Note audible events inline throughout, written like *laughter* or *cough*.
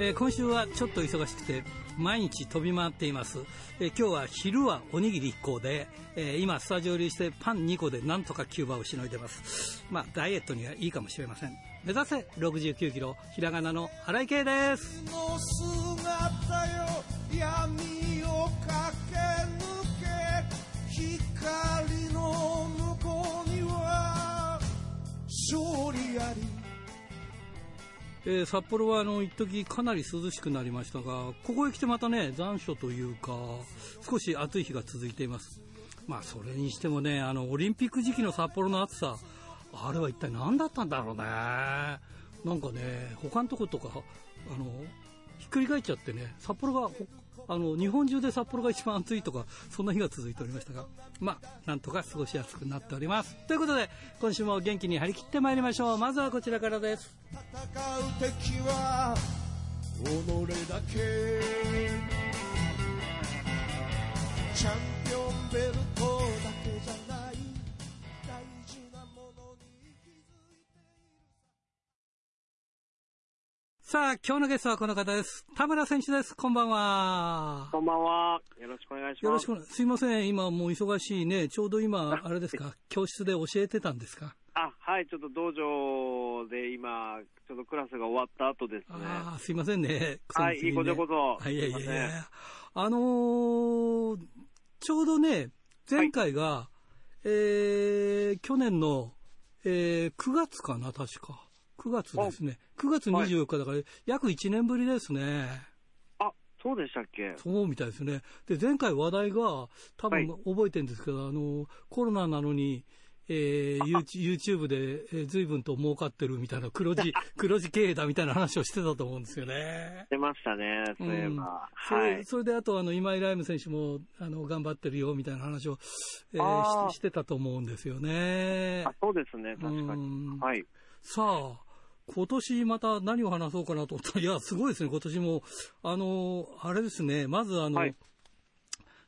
えー、今週はちょっと忙しくて毎日飛び回っています、えー、今日は昼はおにぎり1個で、えー、今スタジオ入りしてパン2個でなんとかキューバをしのいでます。まあダイエットにはいいかもしれません。目指せ！69キロひらがなの原井圭です。えー、札幌はあの一時かなり涼しくなりましたがここへ来てまたね残暑というか少し暑い日が続いています。まあそれにしてもねあのオリンピック時期の札幌の暑さあれは一体何だったんだろうね。なんかね他のとことかあのっくり返っちゃってね札幌があの日本中で札幌が一番暑いとかそんな日が続いておりましたがまあなんとか過ごしやすくなっております。ということで今週も元気に張り切ってまいりましょう。まずはこちらからです。戦う敵は己だけ。チャンピオンベルト。さあ、今日のゲストはこの方です。田村選手です。こんばんは。こんばんは。よろしくお願いします。よろしくすいません。今もう忙しいね。ちょうど今、*laughs* あれですか、教室で教えてたんですか？あ、はい。ちょっと道場で今、ちょっとクラスが終わった後ですね。ああ、すいませんね。ねはい、いいことこそ。いやいやいや。あのー、ちょうどね、前回が、はい、えー、去年の、えー、9月かな、確か。9月ですね。9月24日だから、約1年ぶりですね。あ、そうでしたっけ？そうみたいですね。で、前回話題が、多分覚えてるんですけど、はい、あの、コロナなのに、えー、YouTube で、えー、随分と儲かってるみたいな黒字、*laughs* 黒字経営だみたいな話をしてたと思うんですよね。出ましたね、そういえば。うん、はい。それで、あと、あの、今井ライム選手も、あの、頑張ってるよ、みたいな話を、えー、ししてたと思うんですよね。あ、そうですね、確かに。はい。さあ、今年また何を話そうかなと思ったら、*laughs* いや、すごいですね、今年も。あの、あれですね、まずあの、はい、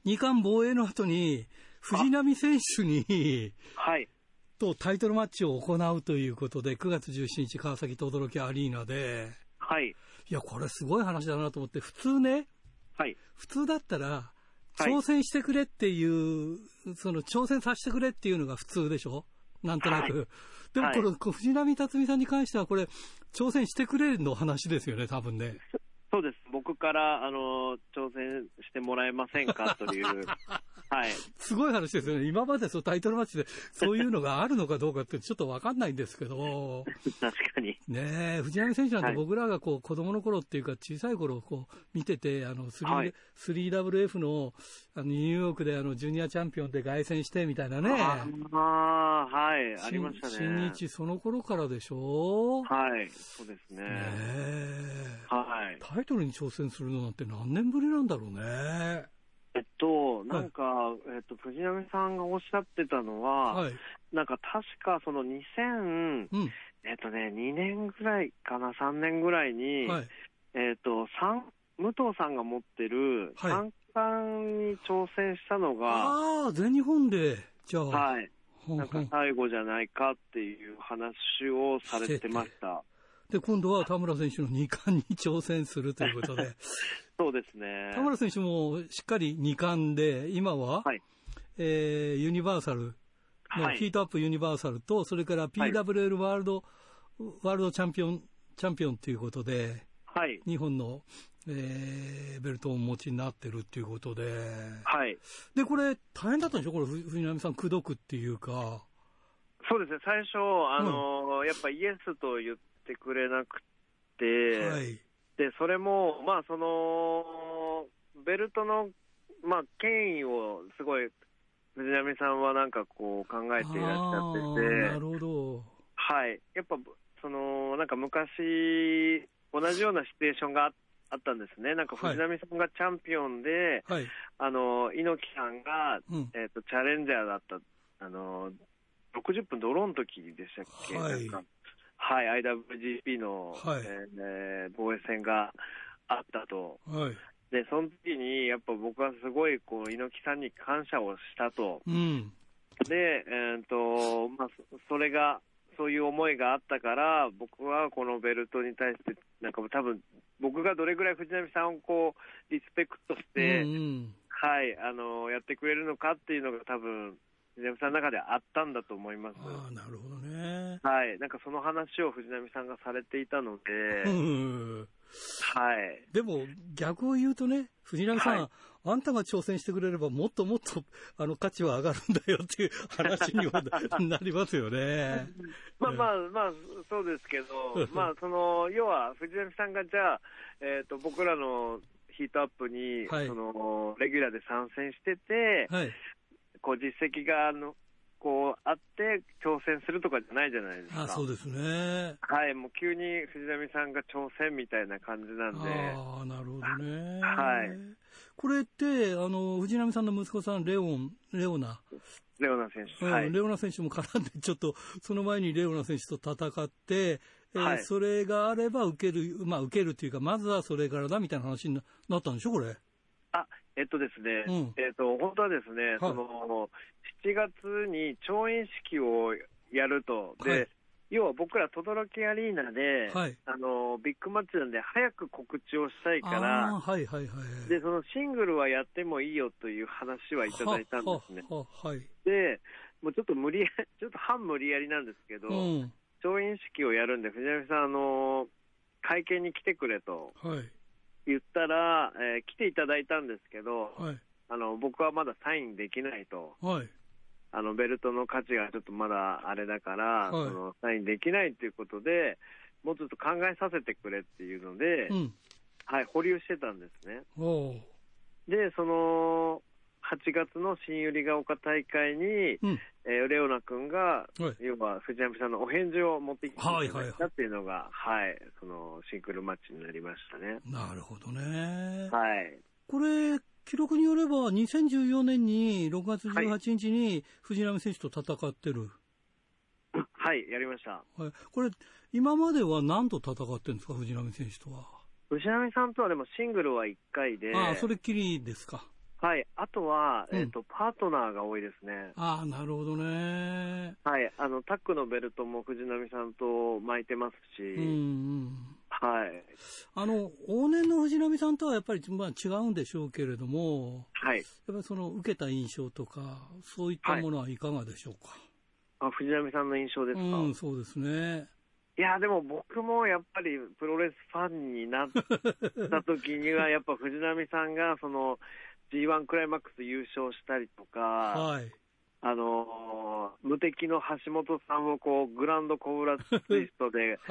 二冠防衛の後に、藤波選手に、はい。とタイトルマッチを行うということで、9月17日、川崎轟アリーナで、はい。いや、これすごい話だなと思って、普通ね、はい。普通だったら、挑戦してくれっていう、はい、その挑戦させてくれっていうのが普通でしょ？なんとなく。はい、*laughs* でもこれ、はい、藤波辰巳さんに関しては、これ、挑戦してくれの話ですよね、多分ね。そうです。僕から、あの、挑戦してもらえませんかという、*laughs* はい。すごい話ですよね。今までそうタイトルマッチでそういうのがあるのかどうかってちょっとわかんないんですけど。*laughs* 確かに。ねえ、藤波選手なんて僕らがこう子供の頃っていうか小さい頃こう見てて、あの 3,、はい、3WF のあのニューヨークであのジュニアチャンピオンで凱旋してみたいなね。ああ、はい。ありましたね。新日その頃からでしょ？はい。そうですね。ねはい。タイトルに挑戦するのなんて何年ぶりなんだろうね。えっと、なんか、はい、えっと、藤波さんがおっしゃってたのは、はい、なんか確かその2000、うん、えっとね、2年ぐらいかな、3年ぐらいに、はい、えっと、武藤さんが持ってる三冠に挑戦したのが、ああ、全日本で、じゃあ。はい。なんか最後じゃないかっていう話をされてました。で、今度は田村選手の2冠に挑戦するということで。*laughs* そうですね。田村選手もしっかり2冠で、今は、はい、えー、ユニバーサルのヒートアップユニバーサルと、それから PWL ワールド、はい、ワールドチャンピオン、チャンピオンということで、はい。日本の、えー、ベルトをお持ちになってるっていうことで、はい。で、これ大変だったんでしょ？これ、藤波さん、口説くっていうか。そうですね、最初、あの、うん、やっぱイエスと言ってくれなくて、はい、で、それも、まあ、その、ベルトの、まあ、権威をすごい、藤波さんはなんかこう考えていらっしゃってて、なるほど。はい。やっぱ、その、なんか昔、同じようなシチュエーションがあったんですね。なんか藤波さんがチャンピオンで、はい、あの、猪木さんが、うん、えっ、ー、と、チャレンジャーだった、あの、60分ドローンの時でしたっけ、はい、はい、IWGP の、はい、えー、防衛戦があったと。はい、で、その時に、やっぱ僕はすごい、こう、猪木さんに感謝をしたと。うん、で、えっ、ー、と、まあ、それが、そういう思いがあったから、僕はこのベルトに対して、なんか多分僕がどれぐらい藤波さんをこうリスペクトして、うんうん、はい、あのやってくれるのかっていうのが、多分藤波さんの中であったんだと思います。あなるほどね。はい、なんかその話を藤波さんがされていたので、はい。でも、逆を言うとね、藤波さん、はい、あんたが挑戦してくれれば、もっともっと、あの、価値は上がるんだよっていう話にはなりますよね。ま *laughs* あまあまあ、そうですけど、*laughs* まあ、その、要は、藤波さんがじゃあ、えっ、ー、と、僕らのヒートアップに、はい、その、レギュラーで参戦してて、はい、こう、実績が、あの、こうあって挑戦するとかじゃないじゃないですか。あそうですね。はい、もう急に藤波さんが挑戦みたいな感じなんで。ああ、なるほどね。はい。これって、あの、藤波さんの息子さん、レオン、レオナ？レオナ選手。はい。レオナ選手も絡んで、ちょっと、その前にレオナ選手と戦って、えー、はい、それがあれば受ける、まあ受けるというか、まずはそれからだみたいな話になったんでしょ、これ？あ、えっとですね、うん、えっと、本当はですね、はい、その、7月に調印式をやると。で、はい、要は僕ら、等々力アリーナで、はい、あの、ビッグマッチなんで、早く告知をしたいから、はいはいはい。で、そのシングルはやってもいいよという話はいただいたんですね。ははい、で、もうちょっと無理やり、*laughs* ちょっと半無理やりなんですけど、うん、調印式をやるんで、藤波さん、あの、会見に来てくれと。はい言ったら、えー、来ていただいたんですけど、はい、あの僕はまだサインできないと、はい、あのベルトの価値がちょっとまだあれだから、はい、そのサインできないということで、もうちょっと考えさせてくれっていうので、うん、はい、保留してたんですね。で、その8月の新百合ヶ丘大会に、うん、えー、レオナ君が、はい、要は藤波さんのお返事を持ってきていたっていうのが、はい、はい、そのシングルマッチになりましたね。なるほどね。はい。これ、記録によれば、2014年に6月18日に藤波選手と戦ってる。はい、はい、やりました。はい、これ、今までは何と戦ってるんですか、藤波選手とは？藤波さんとはでもシングルは1回で。ああ、それっきりですか。はい。あとは、えっ、ー、と、パートナーが多いですね。ああ、なるほどね。はい。あの、タックのベルトも藤波さんと巻いてますし。うん、うん。はい。あの、往年の藤波さんとはやっぱり、まあ、違うんでしょうけれども、はい。やっぱりその、受けた印象とか、そういったものはいかがでしょうか？はい、あ、藤波さんの印象ですか？うん、そうですね。いや、でも僕もやっぱりプロレスファンになった時には、やっぱ藤波さんが、その、G1 クライマックス優勝したりとか、はい、あのー、無敵の橋本さんをこうグランドコブラツイストで *laughs*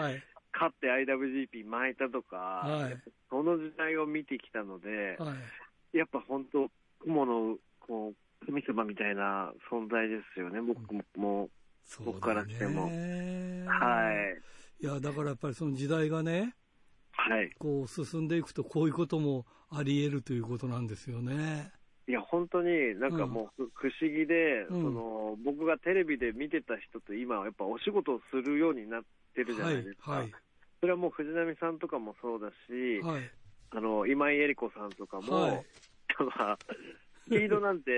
勝って IWGP 巻いたとか、はい、その時代を見てきたので、はい、やっぱ本当、雲のこう神様みたいな存在ですよね、僕も、も僕からしても。はい。いや、だからやっぱりその時代がね、はい、こう進んでいくと、こういうこともあり得るということなんですよね。いや、本当になんかもう、不思議で、うん、その僕がテレビで見てた人と今、やっぱお仕事をするようになってるじゃないですか。はいはい、それはもう藤波さんとかもそうだし、はい、あの今井絵理子さんとかも、はい、*laughs* スピードなんて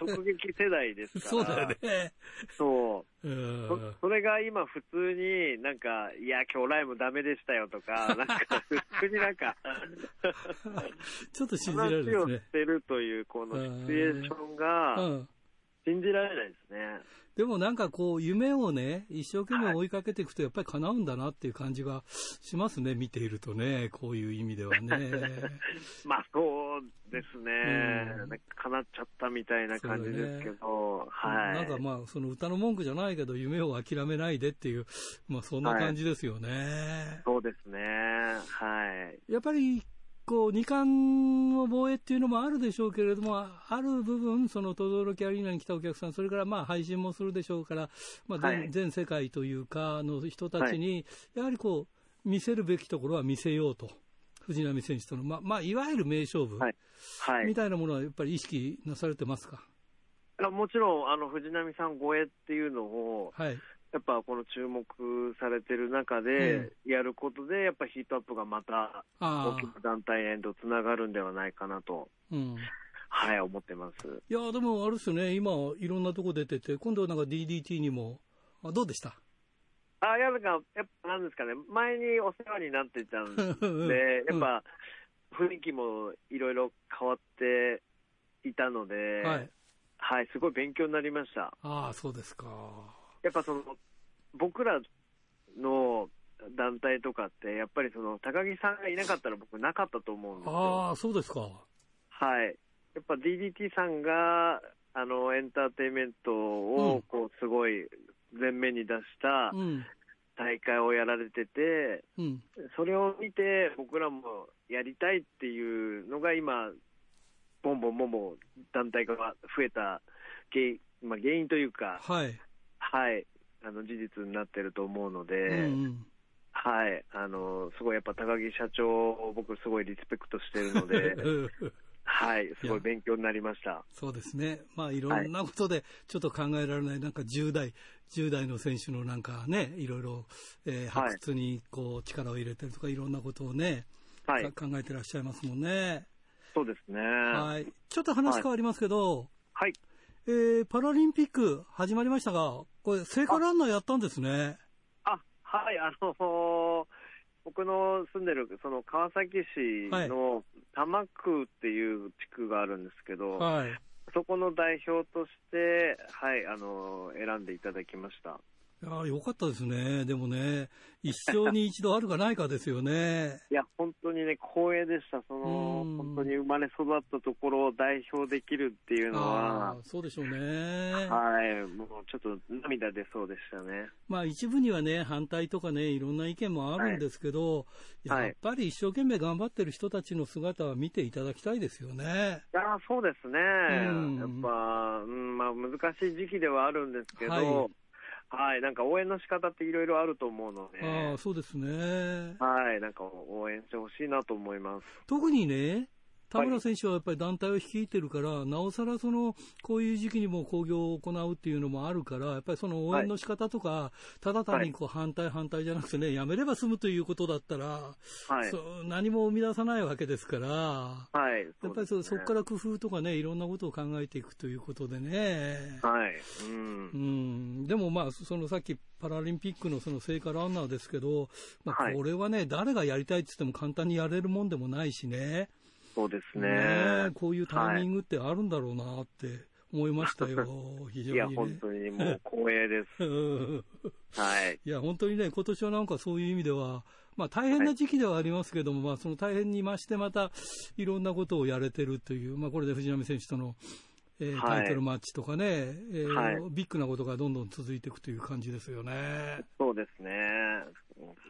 直撃世代ですから。そうだよね。そう。そそれが今普通になんか、いや、今日ライブダメでしたよとか、*laughs* なんか、普通になんかちょっと信じられないですね。話をしてるという、このシチュエーションが、信じられないですね。でもなんかこう、夢をね、一生懸命追いかけていくと、やっぱり叶うんだなっていう感じがしますね、見ているとね、こういう意味ではね。*laughs* まあそうですね、うん、叶っちゃったみたいな感じですけど、ね、はい。なんかまあ、その歌の文句じゃないけど、夢を諦めないでっていう、まあそんな感じですよね。はい、そうですね、はい。やっぱりこう、二冠の防衛っていうのもあるでしょうけれども、ある部分、その、等々力アリーナに来たお客さん、それからまあ配信もするでしょうから、まあ全、はい、全世界というか、の人たちに、やはりこう、見せるべきところは見せようと。藤波選手との、まあ、まあ、いわゆる名勝負、はい。はい、みたいなものはやっぱり意識なされてますか？もちろん、あの藤波さん超えっていうのを、はい、やっぱこの注目されてる中で、やることで、やっぱヒートアップがまた大きな団体へとつながるんではないかなと。うん。はい、思ってます。いや、でもあれですよね、今、いろんなとこ出てて、今度はなんか DDT にも、あどうでした？あ、いや、なんか、やっぱなんですかね、前にお世話になってたんで、*laughs* やっぱ、雰囲気もいろいろ変わっていたので、はい、はい、すごい勉強になりました。ああ、そうですか。やっぱその、僕らの団体とかって、やっぱりその、高木さんがいなかったら僕なかったと思うんですよ。ああ、そうですか。はい。やっぱ DDT さんが、あの、エンターテインメントを、こう、すごい前面に出した大会をやられてて、うん、それを見て、僕らもやりたいっていうのが今、ボンボンボンボン団体が増えた原因,、まあ、原因というか、はい、はい、あの事実になってると思うので、うんうん、はい、あのすごいやっぱ高木社長、僕、すごいリスペクトしてるので。*laughs* はい、すごい勉強になりました。そうですね。まあ、いろんなことで、ちょっと考えられない、なんか10代、10代の選手のなんかね、いろいろ、えー、発掘にこう力を入れてるとか、いろんなことをね、はい、考えてらっしゃいますもんね。そうですね。はい。ちょっと話変わりますけど、はい。えー、パラリンピック始まりましたが、これ、聖火ランナーやったんですね。あ、はい、あのー、*laughs* 僕の住んでる、その川崎市の多摩区っていう地区があるんですけど、はい、そこの代表として、はい、あのー、選んでいただきました。いやよかったですね。でもね、一生に一度あるかないかですよね。いや、本当にね、光栄でした。その、本当に生まれ育ったところを代表できるっていうのは。そうでしょうね。はい。もうちょっと涙出そうでしたね。まあ一部にはね、反対とかね、いろんな意見もあるんですけど、はい、やっぱり一生懸命頑張ってる人たちの姿は見ていただきたいですよね。いや、そうですね。うん、やっぱ、うん、まあ難しい時期ではあるんですけど、はいはい、なんか応援の仕方っていろいろあると思うので、あそうですね。はい、なんか応援してほしいなと思います。特にね、田村選手はやっぱり団体を率いてるから、はい、なおさらその、こういう時期にも興行を行うっていうのもあるから、やっぱりその応援の仕方とか、はい、ただ単にこう反対反対じゃなくてね、やめれば済むということだったら、はい、何も生み出さないわけですから、はい、やっぱりそ、こから工夫とかね、いろんなことを考えていくということでね。はい。うん。うん、でもまあ、そのさっきパラリンピックのその聖火ランナーですけど、まあ、これはね、誰がやりたいって言っても簡単にやれるもんでもないしね。そうですねね。こういうタイミングってあるんだろうなって思いましたよ、*laughs* 非常に、ね、いや、本当にもう光栄です。*laughs* はい。いや、本当にね、今年はなんかそういう意味では、まあ大変な時期ではありますけども、はい、まあその大変に増してまたいろんなことをやれてるという、まあこれで藤波選手との、えー、タイトルマッチとかね、はい、えーはい、ビッグなことがどんどん続いていくという感じですよね。そうですね。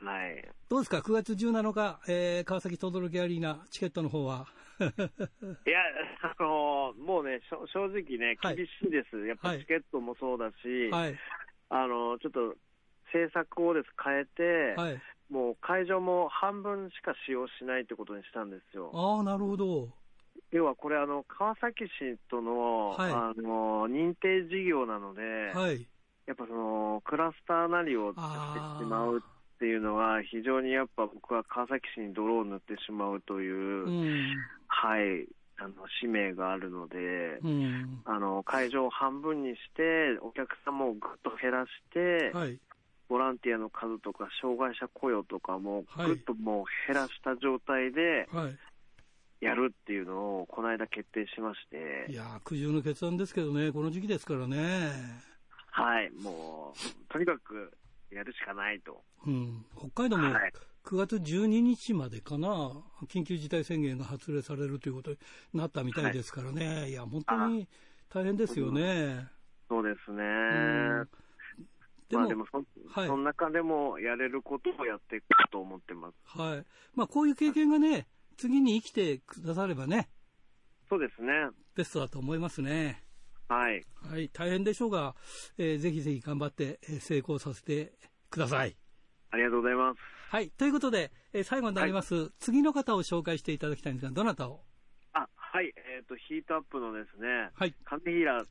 はい。どうですか、9月17日、えー、川崎轟アリーナ、チケットの方は。*laughs* いや、あのー、もうね、正直ね、厳しいです。はい、やっぱチケットもそうだし、はい、あのー、ちょっと、政策をです変えて、はい、もう会場も半分しか使用しないってことにしたんですよ。ああ、なるほど。要はこれ、あの、川崎市との、はい、あの、認定事業なので、はい、やっぱその、クラスターなりをしてしまうっていうのは、非常にやっぱ僕は川崎市に泥を塗ってしまうという、うん、はい、あの使命があるので、うん、あの会場を半分にして、お客様をぐっと減らして、はい、ボランティアの数とか、障害者雇用とかもぐっともう減らした状態で、やるっていうのを、この間決定しまして。いや苦渋の決断ですけどね、この時期ですからね。はい、もう、とにかくやるしかないと。うん、北海道も9月12日までかな、緊急事態宣言が発令されるということになったみたいですからね、はい、いや、本当に大変ですよね。そうですね。うんでも、まあ、でもそ、はい、その中でもやれることをやっていくと思ってます。はい。まあ、こういう経験がね、次に生きてくださればね。そうですね。ベストだと思いますね。はい。はい。大変でしょうが、えー、ぜひぜひ頑張って、えー、成功させてください。ありがとうございます。はい。ということで、えー、最後になります、はい、次の方を紹介していただきたいんですが、どなたを？あ、はい。えっ、ー、と、ヒートアップのですね、はい。金平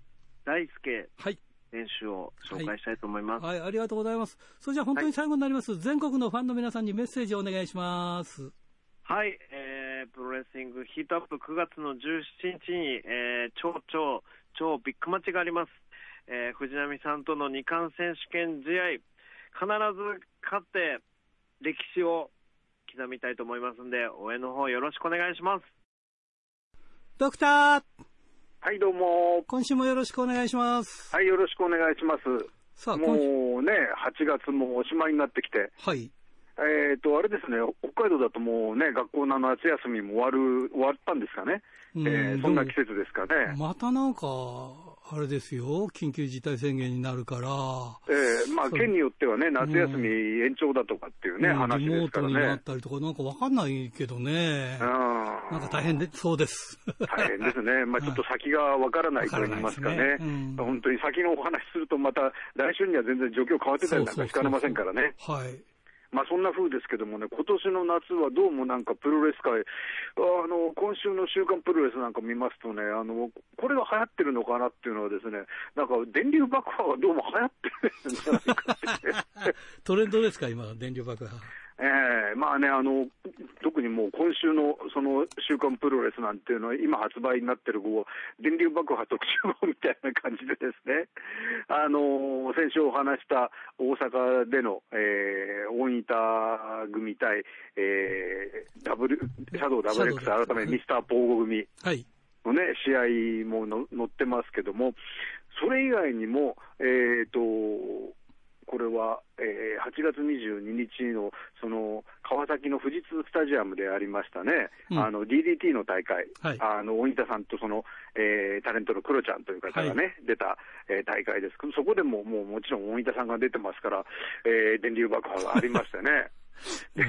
大輔。はい。選手を紹介したいと思います、はい、はい。ありがとうございます。それじゃあ本当に最後になります、はい、全国のファンの皆さんにメッセージをお願いします。はい、えー、プロレスリングヒートアップ9月の17日に、えー、超超超ビッグマッチがあります。えー、藤波さんとの2冠選手権試合、必ず勝って歴史を刻みたいと思いますんで、応援の方よろしくお願いします。ドクターはい、どうも。今週もよろしくお願いします。はい、よろしくお願いします。さあ、もうね、8月もおしまいになってきて、はい。えっ、と、あれですね、北海道だともうね、学校の夏休みも終わる、終わったんですかね。えー、そんな季節ですかね。またなんか、あれですよ、緊急事態宣言になるから。ええー、まあ、県によってはね、夏休み延長だとかっていうね、うん、話ですからね。リモートになったりとか、なんかわかんないけどね。うん。なんか大変で、そうです。大変ですね。*laughs* まあ、ちょっと先がわからないと言いますかね。ねうん、本当に先のお話すると、また来週には全然状況変わってたりなんかしかねませんからね。はい。まあそんな風ですけどもね、今年の夏はどうもなんかプロレス界、あの今週の週刊プロレスなんか見ますとね、あのこれが流行ってるのかなっていうのはですね、なんか電流爆破がどうも流行ってるんじゃないかって。*laughs* トレンドですか、今、電流爆破。えー、まあね、あの、特にもう今週のその週刊プロレスなんていうのは、今発売になってるこう、電流爆破特集号みたいな感じでですね、あの、先週お話した大阪での、えー、大分組対、えー、ダブル、シャドウ WX 改めミスターポーゴ組のね、試合もの載ってますけども、それ以外にも、えっ、ー、と、これは、えー、8月22日のその川崎の富士通スタジアムでありましたね、うん、あの DDT の大会、はい、あの大仁田さんとその、えー、タレントのクロちゃんという方がね、はい、出た、えー、大会です。そこでももうもちろん大仁田さんが出てますから、えー、電流爆破がありましてね。で、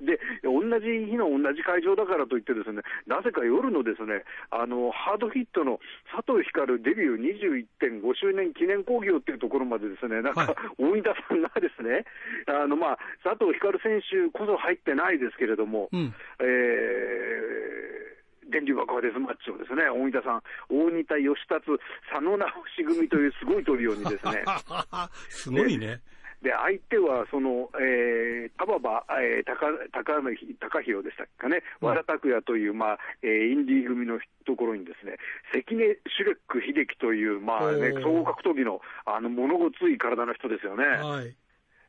*laughs* で、同じ日の同じ会場だからといってですね、なぜか夜のですね、あの、ハードヒットの佐藤光デビュー21.5周年記念興行っていうところまでですね、なんか、大分さんがですね、あの、まあ、佐藤光選手こそ入ってないですけれども、うん、えー、電流爆破デスマッチをですね、大分さん、大仁田義達、佐野直し組というすごいトリオにですね、*laughs* すごいね。で、相手は、その、えー、田馬、えー、高、高、高弘でしたかね、和田拓也という、まあ、えー、インディー組のところにですね、関根シュレック秀樹という、まあね、総合格闘技の、あの、物ごつい体の人ですよね。はい。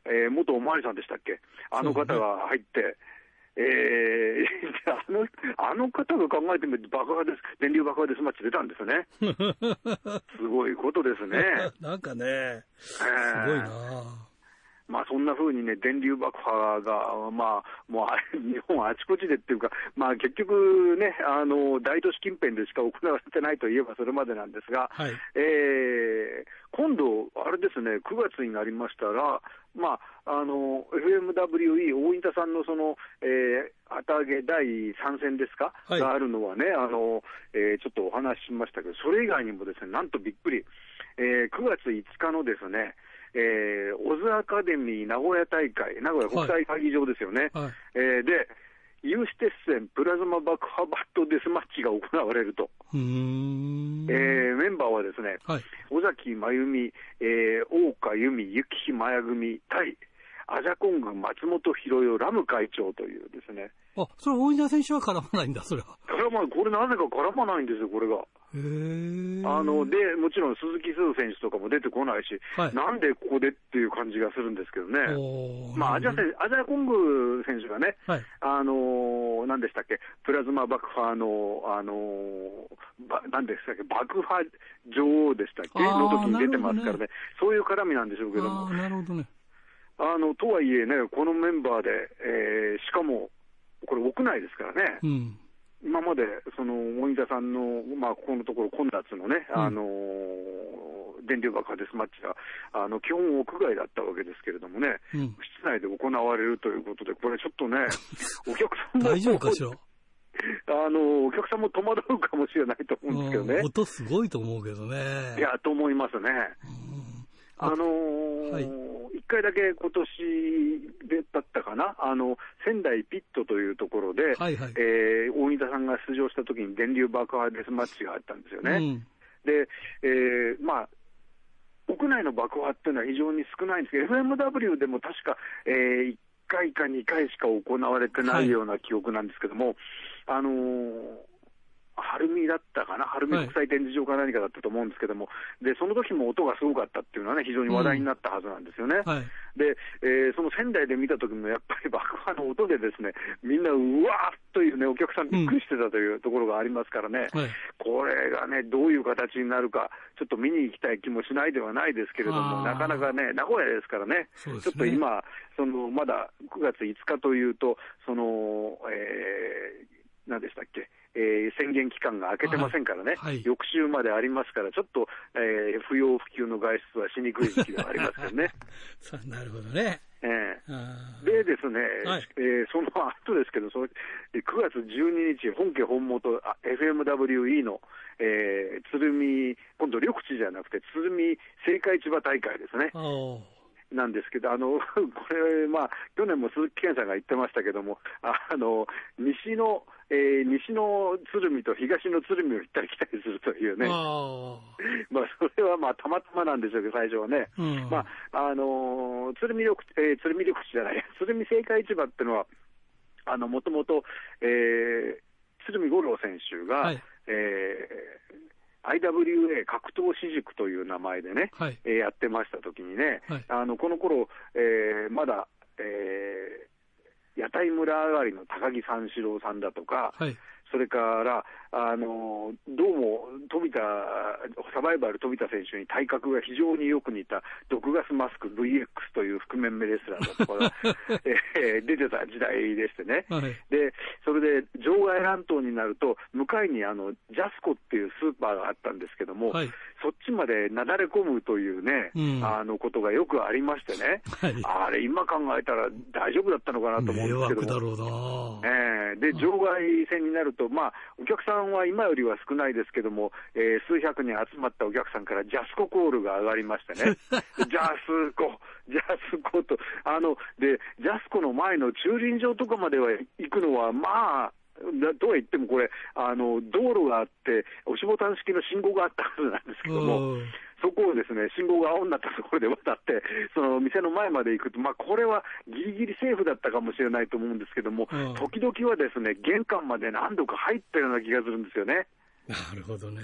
えー、元おまわりさんでしたっけ？あの方が入って、えー、*laughs* あの、あの方が考えてみると爆破です、電流爆破デスマッチ出たんですね。*laughs* すごいことですね。*laughs* なんかね、すごいなまあそんな風にね、電流爆破が、まあ、もう日本あちこちでっていうか、まあ結局ね、あの、大都市近辺でしか行われてないといえばそれまでなんですが、はい、えー、今度、あれですね、9月になりましたら、まあ、あの、FMWE 大分さんのその、えー、旗揚げ第3戦ですか、はい、があるのはね、あの、えー、ちょっとお話ししましたけど、それ以外にもですね、なんとびっくり、えー、9月5日のですね、えー、オズアカデミー名古屋大会、名古屋国際会議場ですよね。はいはい、えー、で、有刺鉄線プラズマ爆破バットデスマッチが行われると。えー、メンバーはですね、はい、尾崎真由美、えー、大岡由美、雪日麻也組対、アジャコング松本博代ラム会長というですね。あ、それ大稲選手は絡まないんだ、それは。絡まない。これなぜか絡まないんですよ、これが。あのでもちろん鈴木鈴選手とかも出てこないし、はい、なんでここでっていう感じがするんですけどね、まあ、アジア選アジアコング選手がね、はい、あの何でしたっけ、プラズマ爆破の、あの何でしたっけ、爆破女王でしたっけ、の時に出てますからね、ねそういう絡みなんでしょうけども。なるほどねあのとはいえね、このメンバーで、えー、しかも、これ、屋内ですからね、うん今までその大分さんの、まあ、ここのところ、混雑のね、うん、あの電流爆破デスマッチがあの基本、屋外だったわけですけれどもね、うん、室内で行われるということで、これちょっとね、*laughs* お客さんも大丈夫かしら？*laughs* あのお客さんも戸惑うかもしれないと思うんですけどね。音すごいと思うけどね。いや、と思いますね。あのー、はい、1回だけ今年でだったかな、あの仙台ピットというところで、はいはい、えー、大仁田さんが出場したときに電流爆破デスマッチがあったんですよね。うん、で、えー、まあ屋内の爆破っていうのは非常に少ないんですけど、FMW でも確か、えー、1回か2回しか行われてないような記憶なんですけども、はい、あのー晴海だったかな、晴海国際展示場か何かだったと思うんですけども、はい、でその時も音がすごかったっていうのはね、非常に話題になったはずなんですよね。うん。はい、で、えー、その仙台で見た時も、やっぱり爆破の音でですね、みんなうわーっというね、お客さんびっくりしてたというところがありますからね、うん。はい、これがね、どういう形になるか、ちょっと見に行きたい気もしないではないですけれども、なかなかね、名古屋ですからね、ね。ちょっと今、そのまだ9月5日というと、その、えー、何でしたっけ、えー、宣言期間が明けてませんからね、はいはい、翌週までありますから、ちょっと、えー、不要不急の外出はしにくい時期がありますよね。*laughs* なるほどね。えー、でですね、はい、えー、その後ですけど、その9月12日、本家本元 FMWE の、えー、鶴見、今度、緑地じゃなくて、鶴見青果市場大会ですね。なんですけど、あの *laughs* これ、まあ、去年も鈴木健さんが言ってましたけども、あの西の、えー、西の鶴見と東の鶴見を行ったり来たりするというね、あ *laughs* まあそれはまあたまたまなんでしょうけど、最初はね、うん、まああのー、鶴見緑、えー、鶴見緑地じゃない、*laughs* 鶴見青果市場っていうのは、もともと、えー、鶴見五郎選手が、はい、えー IWA 格闘私塾という名前でね、はい、えー、やってましたときにね、はい、あのこの頃、えー、まだ、えー、屋台村上がりの高木三四郎さんだとか、はい、それから、あのどうも富田、サバイバル富田選手に体格が非常によく似た毒ガスマスク VX という覆面目レスラーだと *laughs* えー、出てた時代でしてね、はい、でそれで場外乱闘になると、向かいにあのジャスコっていうスーパーがあったんですけども、はい、そっちまでなだれ込むというね、うん、あのことがよくありましてね、はい、あれ、今考えたら大丈夫だったのかなと思うんですけども、えー、で場外戦になると、まあ、お客さんは今よりは少ないですけども、えー、数百人集まったお客さんからジャスココールが上がりましてね、*laughs* ジャスコ、ジャスコと、あの、で、ジャスコの前の駐輪場とかまでは行くのは、まあ、とは言ってもこれ、あの道路があって、押しボタン式の信号があったはずなんですけども、そこをですね信号が青になったところで渡って、*laughs* その店の前まで行くと、まあ、これはギリギリセーフだったかもしれないと思うんですけども、時々はですね玄関まで何度か入ったような気がするんですよね。*laughs* なるほどね。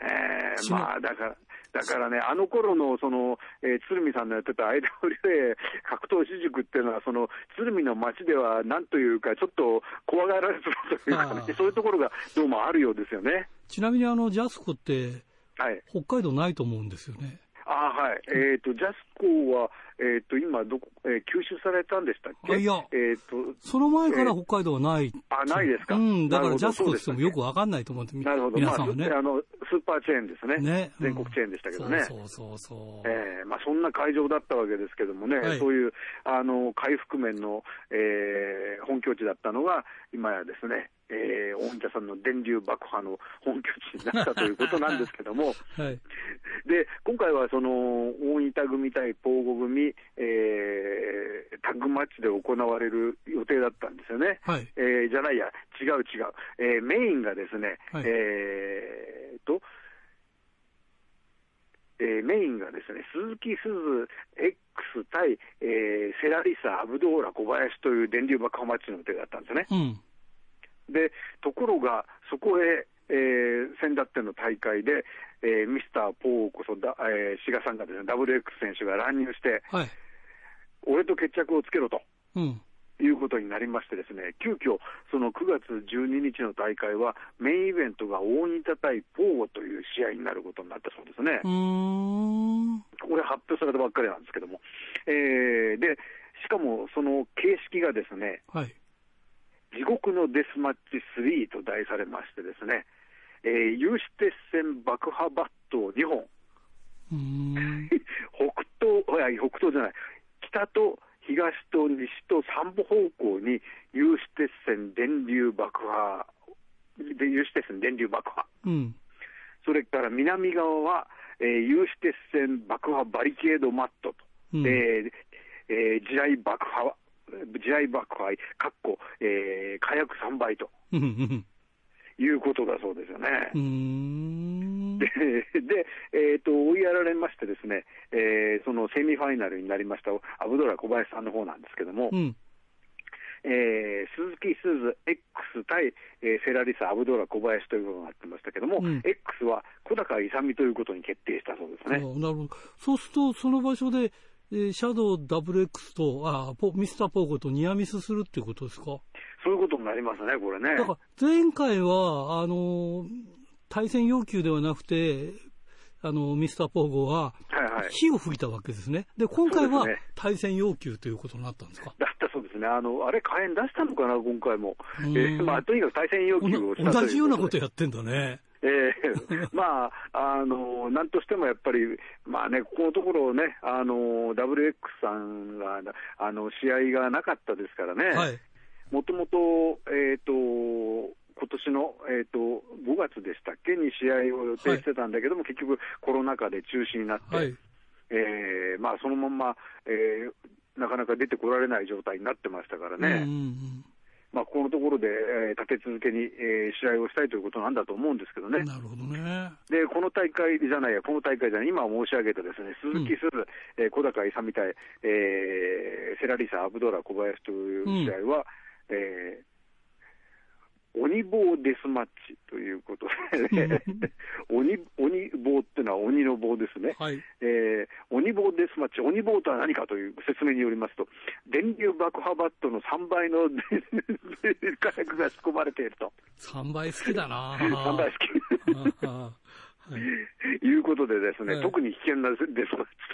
えー、まあだから、だからね、あの頃のその、えー、鶴見さんのやってた IWA 格闘私塾っていうのは、その鶴見の街ではなんというか、ちょっと怖がられてるというかね、そういうところがどうもあるようですよね。ちなみにあのジャスコって、はい、北海道ないと思うんですよね。あはい、えーと、ジャスコは、えーと、今どこ、えー、吸収されたんでしたっけ？いや、えーと、その前から北海道はない、えー、あないですか、うん、だからジャスコってってもよくわかんないと思って、なるほど、皆さんはね、まあ、あのスーパーチェーンですね、ね。全国チェーンでしたけどね、そうそうそうえーまあ、そんな会場だったわけですけどもね、はい、そういうあの回復面の、えー、本拠地だったのが、今やですね、えー、大分さんの電流爆破の本拠地になったということなんですけども、*laughs* はい、で今回はその大分組対ポーゴ組、えー、タッグマッチで行われる予定だったんですよね。はい、えー、じゃないや、違う違う、えー、メインがですね、はい、えー、と、えー、メインがですね、鈴木鈴 X 対、えー、セラリサ、アブドーラ、小林という電流爆破マッチの予定だったんですね。うん。でところが、そこへ、えー、先だっての大会で、えー、ミスター・ポーこそだ、えー、志賀さんがですね、WX 選手が乱入して、はい、俺と決着をつけろと。うんいうことになりましてですね、急遽その9月12日の大会は、メインイベントが大仁田対ポーゴという試合になることになったそうですね。これ発表されたばっかりなんですけども。えー、で、しかもその形式がですね、はい、地獄のデスマッチ3と題されましてですね、えー、有刺鉄線爆破バットを2本、北東、いや、北東じゃない、北と東と西と3方向に有刺鉄線電流爆破、有刺鉄線電流爆破、うん、それから南側は、えー、有刺鉄線爆破バリケードマットと、うん、えーえー、地雷爆破地雷爆破、かっこ、えー、火薬3倍と。いうことだそうですよね。で、でえーと、追いやられましてですね、えー、そのセミファイナルになりましたアブドラ小林さんの方なんですけども、うん、えー、鈴木スーズ X 対、えー、セラリサ・アブドラ小林ということになってましたけども、うん、X は小高勇ということに決定したそうですね。なるほど。そうすると、その場所で、えー、シャドウ WX と、あポミスターポーゴとニアミスするっていうことですか？そういうことになりますね、これね。だから、前回は、あのー、対戦要求ではなくて、あの、ミスターポーゴは、火を吹いたわけですね。で、今回は対戦要求ということになったんですか？だったそうですね。あの、あれ、火炎出したのかな、今回も。えー、まあ、とにかく対戦要求をした同じようなことやってんだね。えー、*laughs* まあ、あの、なんとしてもやっぱり、まあね、ここのところね、あの、WX さんが、あの、試合がなかったですからね。もともと、えっ、ー、と、今年の、えーと、5月でしたっけ？に試合を予定してたんだけども、はい、結局、コロナ禍で中止になって、はい、えー、まあ、そのまま、えー、なかなか出てこられない状態になってましたからね。うんうんうんまあ、ここのところで、えー、立て続けに、えー、試合をしたいということなんだと思うんですけどね。なるほどね。で、この大会じゃないや、この大会じゃない、今申し上げたですね、鈴木すず、うん、えー、小高勇対、えー、セラリサ・アブドラ・小林という試合は、うん、えー、鬼棒デスマッチということで、ね、鬼鬼棒っていうのは鬼の棒ですね、はい。えー、鬼棒デスマッチ、鬼棒とは何かという説明によりますと、電流爆破バットの3倍の *laughs* 火薬が仕込まれていると。3倍好きだな3 *laughs* 倍好き。*laughs* いうことでですね、はい、特に危険なです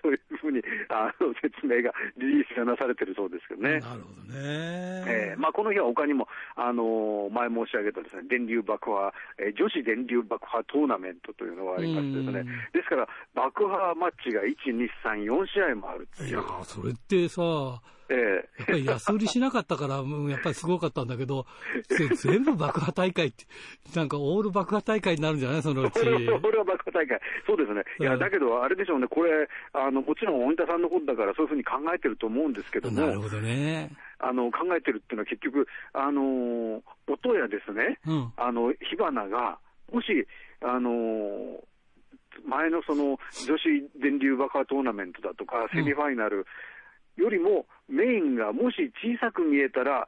そういうふうにあの説明が、リリースがなされてるそうですけどね。なるほどね。えー、まあ、この日は他にも、あの前申し上げたですね、電流爆破、えー、女子電流爆破トーナメントというのがありましてですね、ですから、爆破マッチが1、2、3、4試合もあるっていう。いやそれってさ、ええ、やっぱり安売りしなかったから、やっぱりすごかったんだけど、全部爆破大会って、なんかオール爆破大会になるんじゃない？そのうち。オール爆破大会。そうですね。いや、だけど、あれでしょうね、これ、あの、もちろん、鬼田さんのことだから、そういうふうに考えてると思うんですけども。なるほどね。あの、考えてるっていうのは結局、あの、音やですね、うん、あの、火花が、もし、あの、前のその女子電流爆破トーナメントだとか、セミファイナル、うんよりもメインがもし小さく見えたら、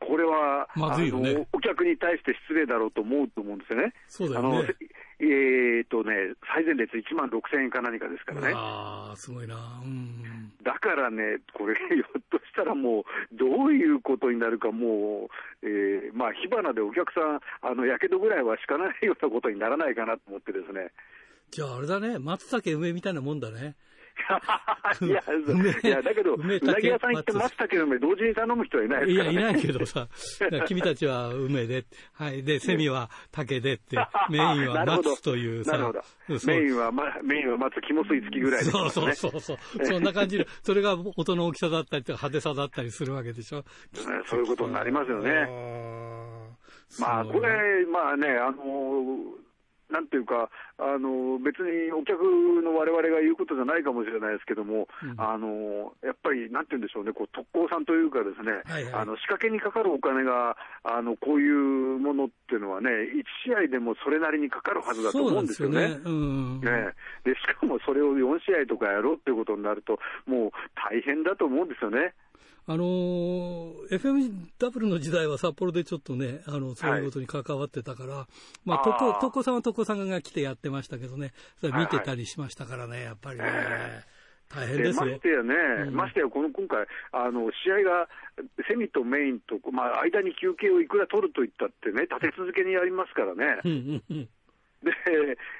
これは、まずいよね、お客に対して失礼だろうと思うと思うんですよね。そうだよね。えー、っとね、最前列1万6000円か何かですからね。ああ、すごいな。うん。だからね、これ、*laughs* ひょっとしたらもう、どういうことになるか、もう、えー、まあ、火花でお客さん、あの、やけどぐらいはしかないようなことにならないかなと思ってですね。じゃあ、あれだね、松茸梅みたいなもんだね。いや、いや、だけど、うなぎ屋さん行って松茸梅同時に頼む人はいないですから、ね、いや、いないけどさ、*laughs* 君たちは梅で、*laughs* はい、で、セミは竹でって、*laughs* メインは松というさ。メインは、ま、メインは松、肝吸い付きぐらいそうそうそうそう。そんな感じで、それが音の大きさだったりとか派手さだったりするわけでしょ。そういうことになりますよね。まあ、これ、まあね、あのーなんていうか、あの別にお客のわれわれが言うことじゃないかもしれないですけども、うん、あのやっぱりなんていうんでしょうね、こう特攻さんというか、ですね、はいはい、あの仕掛けにかかるお金があのこういうものっていうのはね、1試合でもそれなりにかかるはずだと思うんですよね。ね、うん、ね。でしかもそれを4試合とかやろうっていうことになると、もう大変だと思うんですよね。あのー、FMW の時代は札幌でちょっとね、あの、そういうことに関わってたから、はい、まあ、とこ、とこさんはとこさんが来てやってましたけどね、それ見てたりしましたからね、やっぱりね。大変ですよ。ましてやね、うん、ましてやこの今回、あの試合がセミとメインと、まあ、間に休憩をいくら取るといったってね、立て続けにやりますからね。うんうんうんで、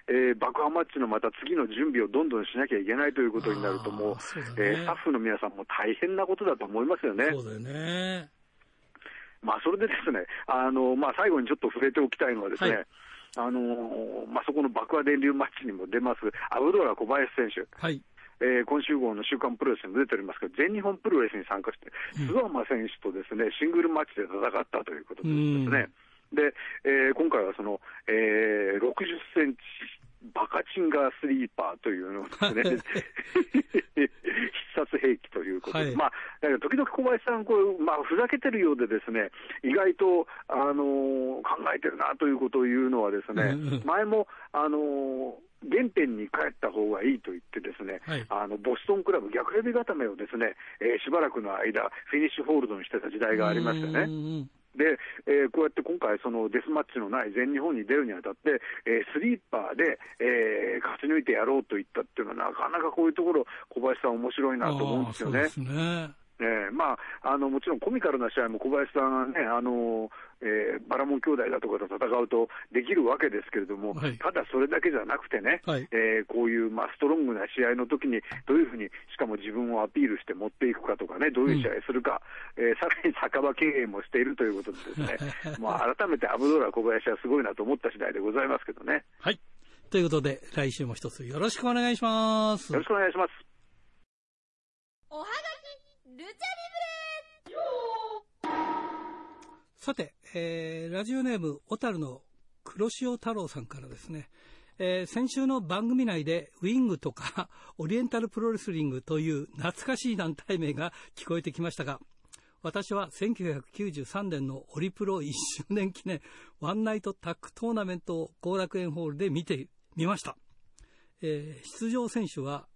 えー、爆破マッチのまた次の準備をどんどんしなきゃいけないということになると、もう、うね、えー、スタッフの皆さんも大変なことだと思いますよね。そうだよね。まあ、それでですね、あの、まあ、最後にちょっと触れておきたいのはですね、はい、あのまあ、そこの爆破電流マッチにも出ます、アブドラ小林選手。はいえー、今週号の週刊プロレスにも出ておりますけど、全日本プロレスに参加して、諏訪間選手とですね、シングルマッチで戦ったということですね。で、えー、今回はその、えー、60センチバカチンガースリーパーというのをですね、*laughs* 必殺兵器ということで、はい、まあ、時々小林さん、こうまあ、ふざけてるようでですね、意外と、あのー、考えてるなということを言うのはですね、前も、あのー原点に帰った方がいいと言ってですね、はい、あのボストンクラブ逆ヘビ固めをですね、えー、しばらくの間、フィニッシュホールドにしてた時代がありましてね。で、えー、こうやって今回、そのデスマッチのない全日本に出るにあたって、えー、スリーパーで、えー、勝ち抜いてやろうと言ったっていうのは、なかなかこういうところ、小林さん、面白いなと思うんですよね。えー、まあ、あのもちろんコミカルな試合も小林さんね、あのえー、バラモン兄弟だとかと戦うとできるわけですけれども、はい、ただそれだけじゃなくてね、はい、えー、こういう、まあ、ストロングな試合の時にどういうふうに、しかも自分をアピールして持っていくかとかね、どういう試合するか、うん、えー、さらに酒場経営もしているということでですね、*laughs* まあ、改めてアブドラ小林はすごいなと思った次第でございますけどね。はい。ということで、来週も一つよろしくお願いします。よろしくお願いします。おはがき、ルチャリブレさて、えー、ラジオネーム、小樽の黒潮太郎さんからですね、えー、先週の番組内でウィングとか *laughs* オリエンタルプロレスリングという懐かしい団体名が聞こえてきましたが、私は1993年のオリプロ1周年記念ワンナイトタッグトーナメントを後楽園ホールで見てみました。えー、出場選手は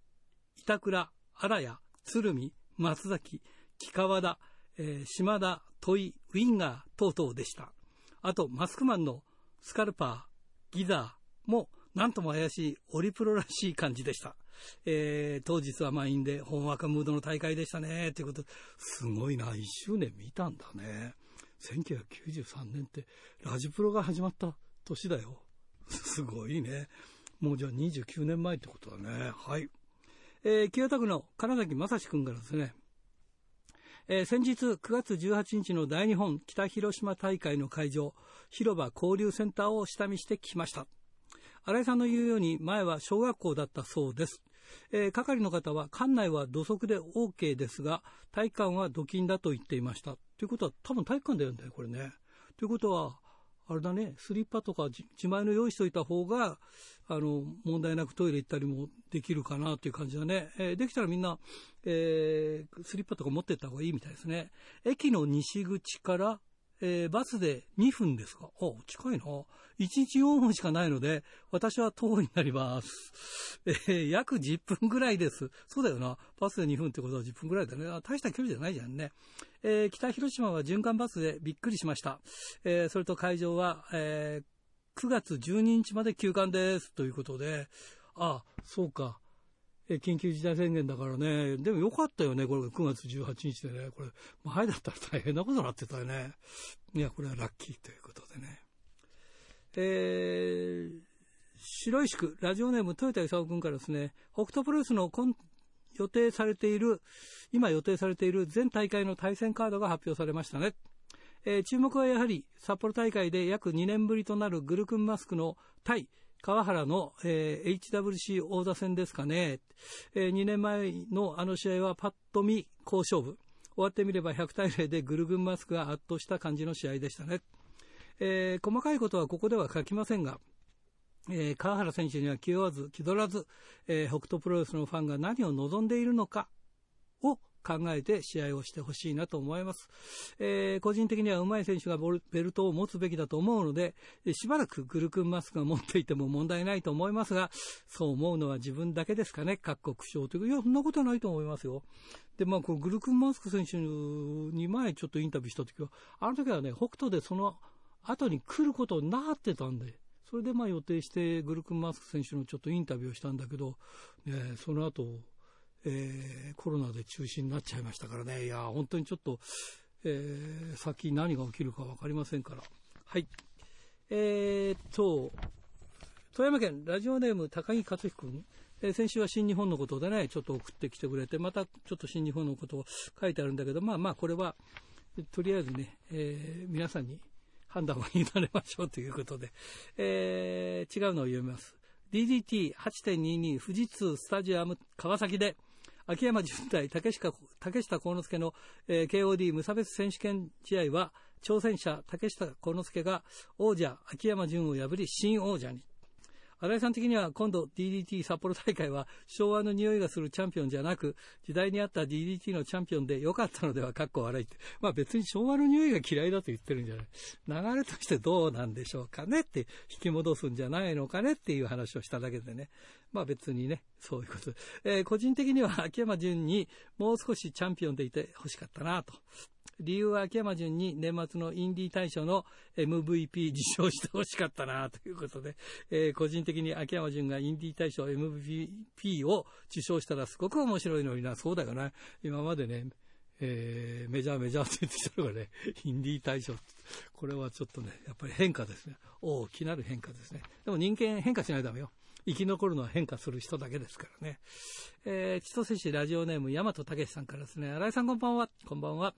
板倉、荒谷、鶴見、松崎、木川田、えー、島田、戸井、ウィンガー等々でした。あと、マスクマンのスカルパー、ギザーも、なんとも怪しいオリプロらしい感じでした。えー、当日は満員で、本若ムードの大会でしたね。ということで、すごいな、1周年見たんだね。1993年って、ラジプロが始まった年だよ。すごいね。もうじゃあ29年前ってことだね。はい。えー、清田区の金崎正史君からですね、えー、先日9月18日の大日本北広島大会の会場、広場交流センターを下見してきました。新井さんの言うように前は小学校だったそうです。えー、係の方は館内は土足で OK ですが、体育館は土金だと言っていました。ということは多分体育館だよね、これね。ということは、あれだね、スリッパとか自前の用意しといた方が、あの、問題なくトイレ行ったりもできるかなという感じだね。えー、できたらみんな、えー、スリッパとか持ってった方がいいみたいですね。駅の西口からえー、バスで2分ですか？あ、近いな。1日4分しかないので、私は徒歩になります。*laughs* えー、約10分ぐらいです。そうだよな。バスで2分ってことは10分ぐらいだね。大した距離じゃないじゃんね。えー、北広島は循環バスでびっくりしました。えそれと会場は、え9月12日まで休館です。ということで、あ、そうか。え緊急事態宣言だからね、でもよかったよね、これ9月18日でね、これ、前だったら大変なことになってたよね。いや、これはラッキーということでね。えー、白石区、ラジオネーム豊田勲君からですね、北斗プロレスの今予定されている、今予定されている全大会の対戦カードが発表されましたね。えー、注目はやはり札幌大会で約2年ぶりとなるグルクンマスクの対川原の、えー、HWC 王座戦ですかね、えー、2年前のあの試合はパッと見好勝負。終わってみれば100対0でグルグンマスクが圧倒した感じの試合でしたね。えー、細かいことはここでは書きませんが、えー、川原選手には気負わず気取らず、えー、北斗プロレスのファンが何を望んでいるのかを考えて試合をしてほしいなと思います。えー、個人的には上手い選手がベルトを持つべきだと思うので、しばらくグルクンマスクが持っていても問題ないと思いますが、そう思うのは自分だけですかね、各国賞というか。いや、そんなことはないと思いますよ。で、まあ、このグルクンマスク選手に前ちょっとインタビューした時は、あの時はね、北斗でその後に来ることになってたんで、それでまあ予定してグルクンマスク選手のちょっとインタビューをしたんだけど、ね、その後、えー、コロナで中止になっちゃいましたからね、いや、本当にちょっと、えー、先何が起きるか分かりませんから。はい。えー、っと、富山県ラジオネーム高木克彦君。え、先週は新日本のことでね、ちょっと送ってきてくれて、またちょっと新日本のことを書いてあるんだけど、まあまあこれは、とりあえずね、えー、皆さんに判断を委ねましょうということで、えー、違うのを読みます。DDT8.22 富士通スタジアム川崎で、秋山純対竹下竹下幸之助の、えー、KOD 無差別選手権試合は、挑戦者竹下幸之助が王者秋山純を破り新王者に。新井さん的には今度 DDT 札幌大会は昭和の匂いがするチャンピオンじゃなく、時代に合った DDT のチャンピオンで良かったのでは、かっこ悪いって。まあ別に昭和の匂いが嫌いだと言ってるんじゃない。流れとしてどうなんでしょうかねって引き戻すんじゃないのかねっていう話をしただけでね。まあ別にね、そういうこと。えー、個人的には秋山純にもう少しチャンピオンでいて欲しかったなと。理由は秋山純に年末のインディ大賞の MVP 受賞してほしかったなということで、えー、個人的に秋山純がインディ大賞 MVP を受賞したらすごく面白いのにな、そうだよな。今までね、えー、メジャーメジャーって言ってたのがね、*laughs* インディー大賞。これはちょっとね、やっぱり変化ですね。大きなる変化ですね。でも人間変化しないとダメよ。生き残るのは変化する人だけですからね。えー、千歳市ラジオネーム、大和武さんからですね、新井さんこんばんは。こんばんは。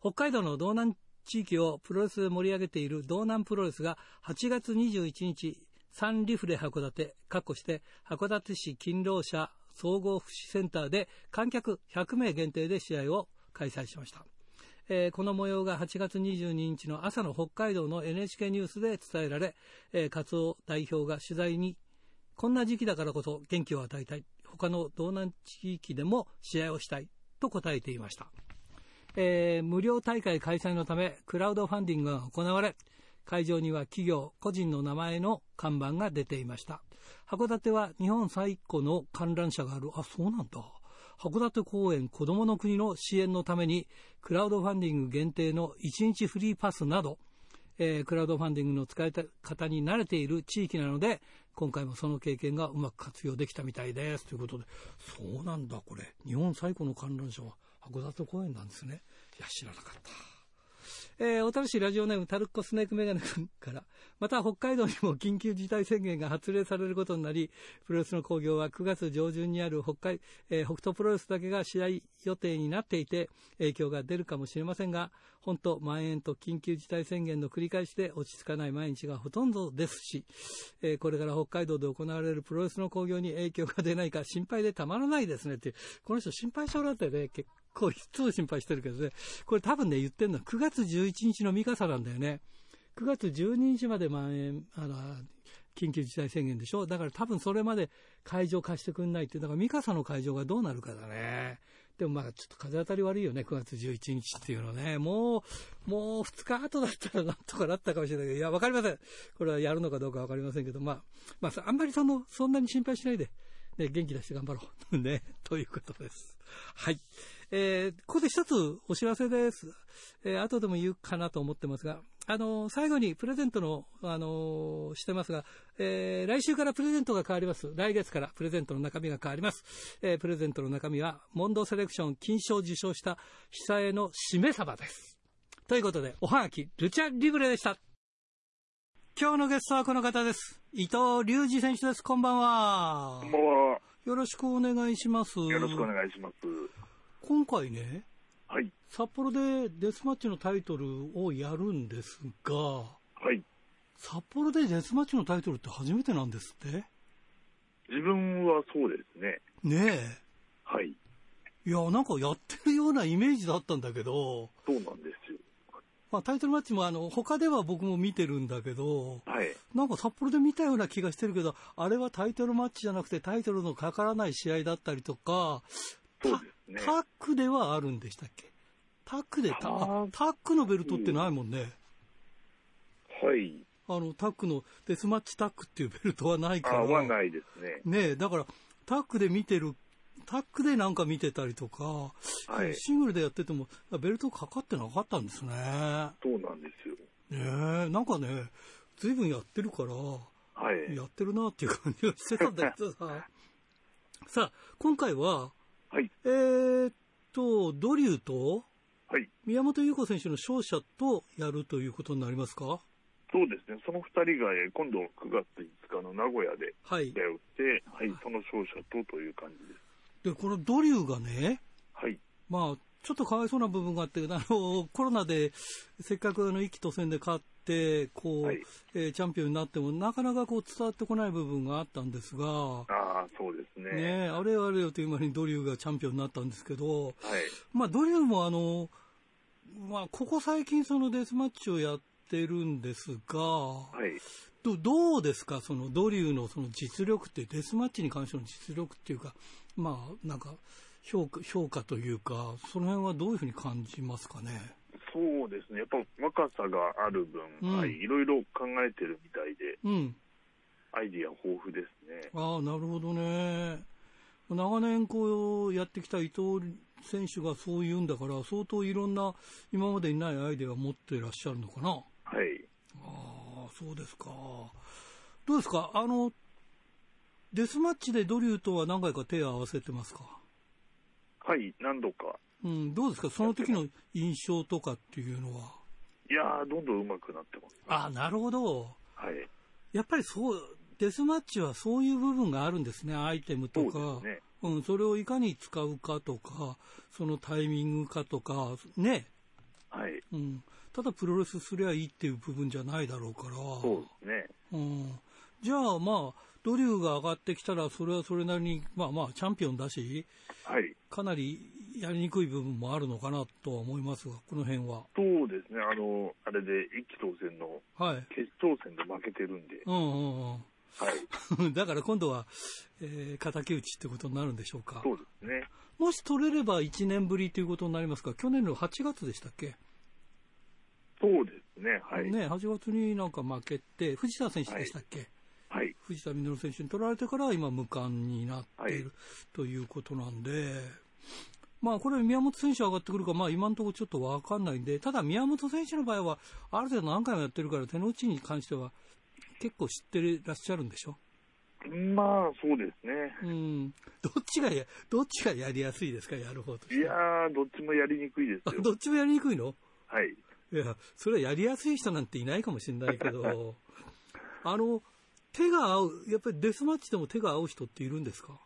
北海道の道南地域をプロレスで盛り上げている道南プロレスが8月21日、サンリフレ函館、括弧して函館市勤労者総合福祉センターで観客100名限定で試合を開催しました。えー、この模様が8月22日の朝の北海道の NHK ニュースで伝えられ、えー、勝尾代表が取材に、こんな時期だからこそ元気を与えたい、他の道南地域でも試合をしたいと答えていました。えー、無料大会開催のためクラウドファンディングが行われ、会場には企業、個人の名前の看板が出ていました。函館は日本最古の観覧車がある。あ、そうなんだ。函館公園子どもの国の支援のために、クラウドファンディング限定の1日フリーパスなど、えー、クラウドファンディングの使い方に慣れている地域なので、今回もその経験がうまく活用できたみたいです。ということで、そうなんだ、これ。日本最古の観覧車は函館公園なんですね。いや、知らなかった。えー、小樽市ラジオネームタルッコスネークメガネ君から、また北海道にも緊急事態宣言が発令されることになり、プロレスの興行は9月上旬にある北海、えー、北斗プロレスだけが試合予定になっていて、影響が出るかもしれませんが、本当、蔓延と緊急事態宣言の繰り返しで落ち着かない毎日がほとんどですし、えー、これから北海道で行われるプロレスの興行に影響が出ないか心配でたまらないですねって、この人心配性だってね、結構いつも心配してるけどね、これ多分ね、言ってるのは9月11日の三笠なんだよね。9月12日まで蔓延、あの、緊急事態宣言でしょだから多分それまで会場貸してくんないって、だから三笠の会場がどうなるかだね。でもまあちょっと風当たり悪いよね、9月11日っていうのね。もう、もう2日後だったらなんとかなったかもしれないけど、いや、わかりません。これはやるのかどうかわかりませんけど、まあ、まあ、あんまりその、そんなに心配しないで、ね、元気出して頑張ろう。*laughs* ね、ということです。はい。えー、ここで一つお知らせです。えー、後でも言うかなと思ってますが、あのー、最後にプレゼントの、あのー、してますが、えー、来週からプレゼントが変わります。来月からプレゼントの中身が変わります。えー、プレゼントの中身は、モンドセレクション金賞受賞した久江のしめ鯖です。ということで、おはがき、ルチャリブレでした。今日のゲストはこの方です。伊藤隆二選手です。こんばんは。こんばんは。よろしくお願いします。よろしくお願いします。今回ね、はい、札幌でデスマッチのタイトルをやるんですが、はい、札幌でデスマッチのタイトルって初めてなんですって？自分はそうですね。ねえ。はい。いや、なんかやってるようなイメージだったんだけど、そうなんですよ。まあ、タイトルマッチもあの他では僕も見てるんだけど、はい、なんか札幌で見たような気がしてるけど、あれはタイトルマッチじゃなくてタイトルのかからない試合だったりとか、そうですね。タックではあるんでしたっけ？タックでタ、タックのベルトってないもんね。はい。あの、タックのデスマッチタックっていうベルトはないから。はないですね。ねだから、タックで見てる、タックでなんか見てたりとか、はい、シングルでやってても、ベルトかかってなかったんですね。そうなんですよ。ねなんかね、随分やってるから、はい、やってるなっていう感じがしてたんだけどさ。*laughs* さあ、今回は、はい。えー、っと、ドリューと、はい。宮本優子選手の勝者とやるということになりますか？そうですね。その二人が、え今度9月5日の名古屋ではい。出会って、はい、その勝者とという感じです。で、このドリューがね、はい。まあ、ちょっとかわいそうな部分があって、あの、*laughs* コロナでせっかくあの、一期当選で勝って、こう、はい、えー、チャンピオンになっても、なかなかこう伝わってこない部分があったんですが、ああ、そうですね。ねあれあれよという間にドリューがチャンピオンになったんですけど、はい、まあ、ドリューもあの、まあ、ここ最近そのデスマッチをやってるんですが、はい、どどうですか、そのドリューのその実力って、デスマッチに関しての実力っていうか、まあ、なんか評価、評価というか、その辺はどういうふうに感じますかね？そうですね、やっぱ若さがある分、うん、はい、いろいろ考えてるみたいで、うん、アイディア豊富ですね。ああ、なるほどね。長年こうやってきた伊藤選手がそう言うんだから、相当いろんな今までにないアイデアを持っていらっしゃるのかな？はい。ああ、そうですか。どうですか？あの、デスマッチでドリューとは何回か手を合わせてますか？はい、何度か。うん、どうですか？その時の印象とかっていうのは？いやー、どんどん上手くなってます、ね、あなるほど。はい。やっぱりそう、デスマッチはそういう部分があるんですね、アイテムとか。ね、うん、それをいかに使うかとか、そのタイミングかとか、ね。はい。うん。ただプロレスすりゃいいっていう部分じゃないだろうから。そうですね。うん。じゃあまあ、ドリューが上がってきたら、それはそれなりに、まあまあ、チャンピオンだし、はい、かなりやりにくい部分もあるのかなとは思いますが、この辺は。そうですね、あの、あれで一気当選の決勝戦で負けてるんで。うんうんうん。はい。*laughs* だから今度は、えー、敵討ちってことになるんでしょうか。そうですね。もし取れれば1年ぶりということになりますか、去年の8月でしたっけ？そうですね、はい。ね、8月になんか負けて、藤田選手でしたっけ、はいはい、藤田稔選手に取られてから今、無冠になっている、はい、ということなんで、まあ、これ、宮本選手上がってくるか、まあ、今のところちょっと分かんないんで、ただ、宮本選手の場合は、ある程度何回もやってるから、手の内に関しては、結構知ってらっしゃるんでしょ？まあ、そうですね。うん。どっちがや、どっちがやりやすいですか、やる方といやー、どっちもやりにくいですよ。どっちもやりにくいの？はい。いや、それはやりやすい人なんていないかもしれないけど、*laughs* あの、手が合う、やっぱりデスマッチでも手が合う人っているんですか？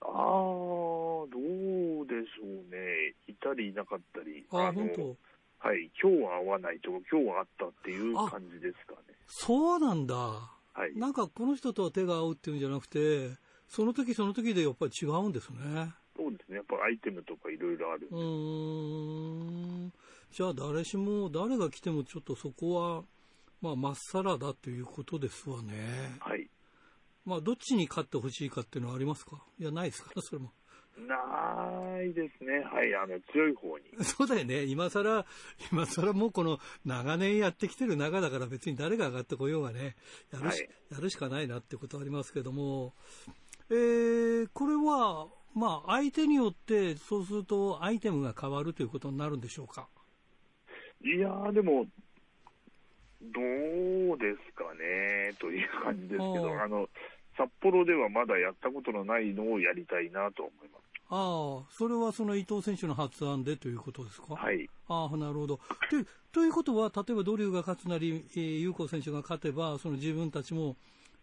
ああ、どうでしょうね。いたりいなかったり。ああ、本当はい。今日は合わないとか、今日はあったっていう感じですかね。そうなんだ。はい。なんかこの人とは手が合うっていうんじゃなくて、その時その時でやっぱり違うんですね。そうですね。やっぱアイテムとかいろいろある。うん。じゃあ誰しも、誰が来てもちょっとそこは、まあ、まっさらだということですわね。はい。まあ、どっちに勝ってほしいかっていうのはありますか？いや、ないですか？*laughs* それも。ないですね。はい、あの、強い方に。*laughs* そうだよね。今更、今更もうこの長年やってきてる中だから別に誰が上がってこようがね、やるし、はい、やるしかないなってことありますけども、えー、これは、まあ、相手によって、そうするとアイテムが変わるということになるんでしょうか？いやー、でも、どうですかね、という感じですけど、あの、札幌ではまだやったことのないのをやりたいなと思います。ああ、それはその伊藤選手の発案でということですか？はい。ああ、なるほど。とということは、例えばドリューが勝つなり、えー、優子選手が勝てば、その自分たちも、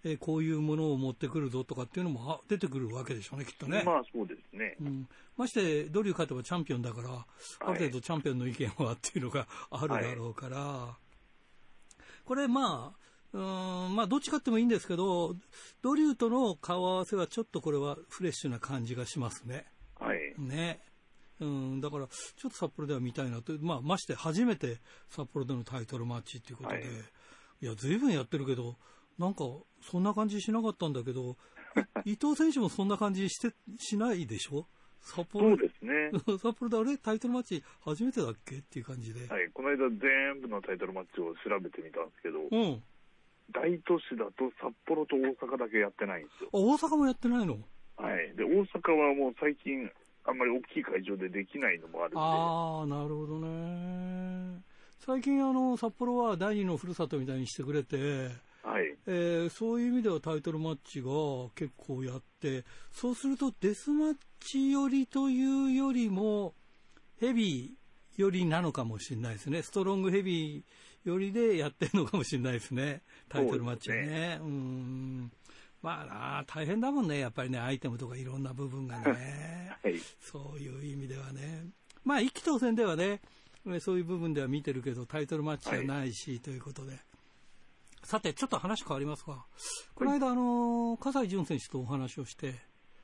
えー、こういうものを持ってくるぞとかっていうのも出てくるわけでしょうね、きっとね。まあそうですね。うん、まして、ドリュー勝てばチャンピオンだから、ある程度チャンピオンの意見はっていうのがあるだろうから、はいこれまあ、うんまあ、どっちかってもいいんですけど、ドリューとの顔合わせはちょっとこれはフレッシュな感じがしますね。はい。ね。うん、だから、ちょっと札幌では見たいなと、まあ、まして初めて札幌でのタイトルマッチっていうことで、はい、いや、ずいぶんやってるけど、なんか、そんな感じしなかったんだけど、伊藤選手もそんな感じして、しないでしょ？札幌そうですね。*laughs* 札幌であれタイトルマッチ初めてだっけ？っていう感じで。はい。この間全部のタイトルマッチを調べてみたんですけど、うん。大都市だと札幌と大阪だけやってないんですよ。あ、大阪もやってないの？はい。で、大阪はもう最近、あんまり大きい会場でできないのもあるんで。ああ、なるほどね。最近あの、札幌は第二のふるさとみたいにしてくれて、はい。えー、そういう意味ではタイトルマッチが結構やって、そうするとデスマッチ寄りというよりも、ヘビー寄りなのかもしれないですね。ストロングヘビー寄りでやってるのかもしれないですね。タイトルマッチはね。ねうんまあな、大変だもんね。やっぱりね、アイテムとかいろんな部分がね。*laughs* はい、そういう意味ではね。まあ、一気当選ではね、そういう部分では見てるけど、タイトルマッチじゃないし、はい、ということで。さて、ちょっと話変わりますが、この間、あの、葛西潤選手とお話をして、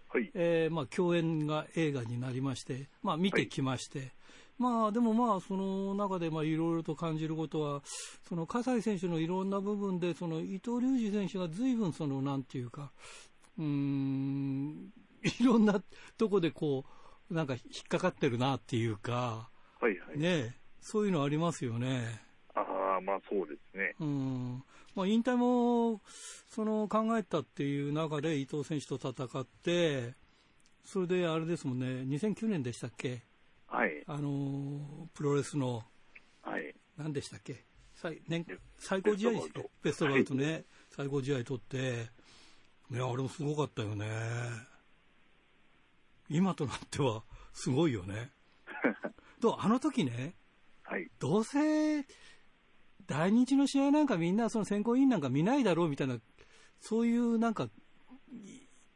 はい。えー、まあ、共演が映画になりまして、まあ、見てきまして、はい、まあでもまあその中でまあいろいろと感じることは、その葛西選手のいろんな部分で、その伊藤隆二選手が随分そのなんていうか、うん、*laughs* いろんなとこでこう、なんか引っかかってるなっていうか、はいはい。ねそういうのありますよね。ああ、まあそうですね。うん。まあ引退も、その考えたっていう中で伊藤選手と戦って、それであれですもんね、2009年でしたっけ？はい。あのプロレスの、はい。何でしたっけ？最,、ね、最高試合。ベストバウトね、はい、最高試合取って、いや、あれもすごかったよね。今となっては、すごいよね。*laughs* と、あの時ね、はい。どうせ、大日の試合なんかみんな、その選考委員なんか見ないだろうみたいな、そういうなんか、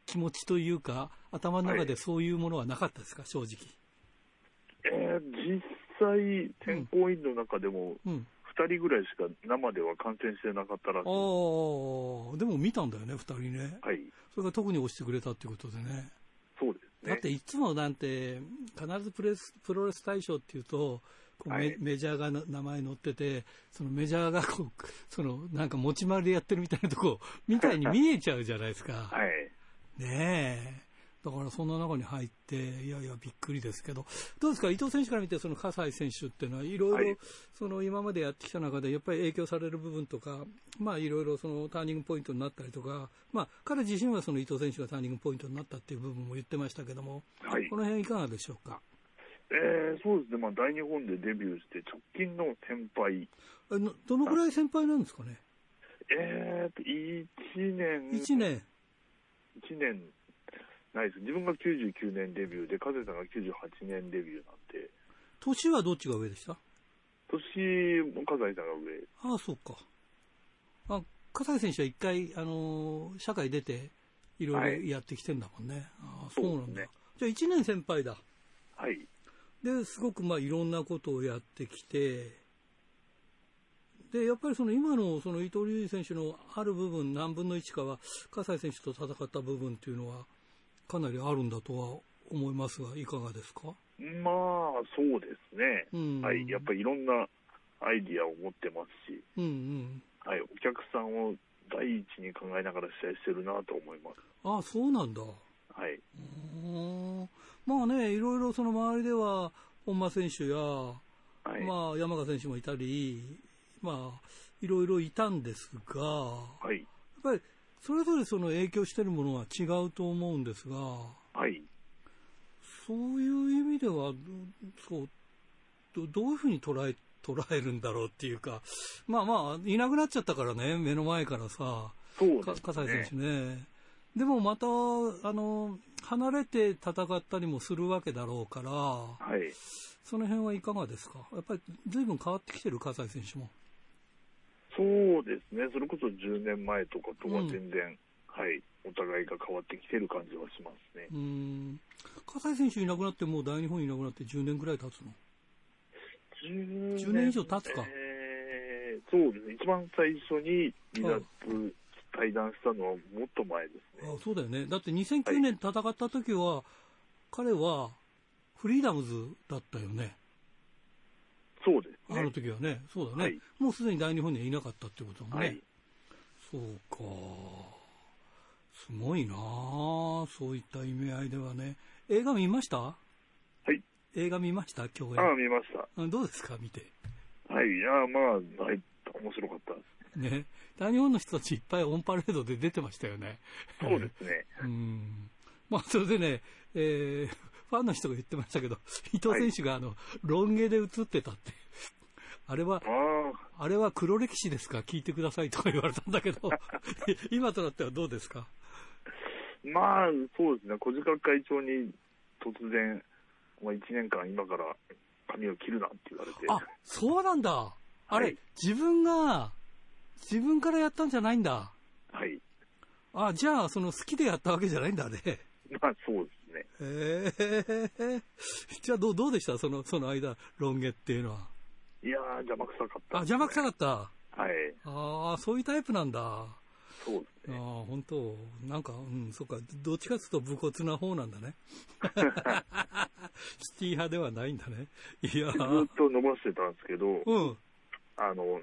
気持ちというか、頭の中でそういうものはなかったですか、はい、正直。えー、実際、選考委員の中でも、2人ぐらいしか生では観戦してなかったらしい。ああ、でも見たんだよね、2人ね。はい。それが特に押してくれたっていうことでね。そうですね。だっていつもなんて、必ずプレスプロレス大賞っていうと、はい、メジャーが名前載ってて、そのメジャーがこう、そのなんか持ち回りでやってるみたいなとこみたいに見えちゃうじゃないですか。*laughs* はい。ねえ。だからそんな中に入って、いやいや、びっくりですけど、どうですか、伊藤選手から見て、その葛西選手っていうのは、いろいろ、その今までやってきた中で、やっぱり影響される部分とか、まあ、いろいろそのターニングポイントになったりとか、まあ、彼自身はその伊藤選手がターニングポイントになったっていう部分も言ってましたけども、はい、この辺いかがでしょうか？えー、そうですね、まあ、大日本でデビューして、直近の先輩。どのぐらい先輩なんですかね？えーと、1年。1年。1年ないです。自分が99年デビューで、風さんが98年デビューなんで。年はどっちが上でした？年も笠井さんが上。ああ、そうか。あ、笠井選手は一回、あのー、社会出て、いろいろやってきてんだもんね。はい、ああ、そうなんだ。ね、じゃあ1年先輩だ。はい。で、すごくまあいろんなことをやってきて、で、やっぱりその今のその伊藤隆二選手のある部分、何分の1かは、葛西選手と戦った部分っていうのは、かなりあるんだとは思いますが、いかがですか？まあ、そうですね。うん、はい。やっぱりいろんなアイディアを持ってますし、うんうん、はい。お客さんを第一に考えながら試合してるなと思います。ああ、そうなんだ。はい。まあね、いろいろその周りでは、本間選手や、はい、まあ、山賀選手もいたり、まあ、いろいろいたんですが、はい、やっぱりそれぞれその影響しているものは違うと思うんですが、はい。そういう意味では、そうど、どういうふうに捉え、捉えるんだろうっていうか、まあまあ、いなくなっちゃったからね、目の前からさ、そうね、葛西選手ね。でもまた、あの、離れて戦ったりもするわけだろうから、はい。その辺はいかがですか？やっぱり随分変わってきてる、葛西選手も。そうですね、それこそ10年前とかとは全然、うん、はい、お互いが変わってきてる感じはしますね。うん葛西選手いなくなって、もう大日本いなくなって10年ぐらい経つの？10, ?10 年以上経つか。えー、そうですね、一番最初に離脱、対談したのはもっと前ですね。あそうだよね。だって2009年戦った時は、はい、彼はフリーダムズだったよね。そうです、ね、あの時はね、そうだね、はい、もうすでに大日本にはいなかったってこともね、はい、そうか、すごいなそういった意味合いではね、映画見ました？はい。映画見ました？共演。ああ、見ました。どうですか？見て。はい、いや、まあ、はい、面白かったです。ね。大日本の人たちいっぱいオンパレードで出てましたよね。そうですね。うん。まあ、それでね、えー、ファンの人が言ってましたけど、伊藤選手があの、ロン毛で映ってたって。あれは、あれは黒歴史ですか？聞いてくださいとか言われたんだけど、*laughs* 今となってはどうですか？まあ、そうですね。小塚会長に突然、まあ、1年間今から髪を切るなって言われて。あ、そうなんだ。あれ、はい、自分が、自分からやったんじゃないんだ。はい。あ、じゃあ、その好きでやったわけじゃないんだね。*laughs* まあ、そうですね。ええー、じゃあどう、どうでした？その、その間、ロン毛っていうのは。いやー、邪魔くさかった、ね、あ、邪魔くさかった？はい。ああ、そういうタイプなんだ。そうですね。ああ、本当？なんか、うん、そっか、どっちかというと武骨な方なんだね。*laughs* シティ派ではないんだね。いやずっと伸ばしてたんですけど、うん。あの、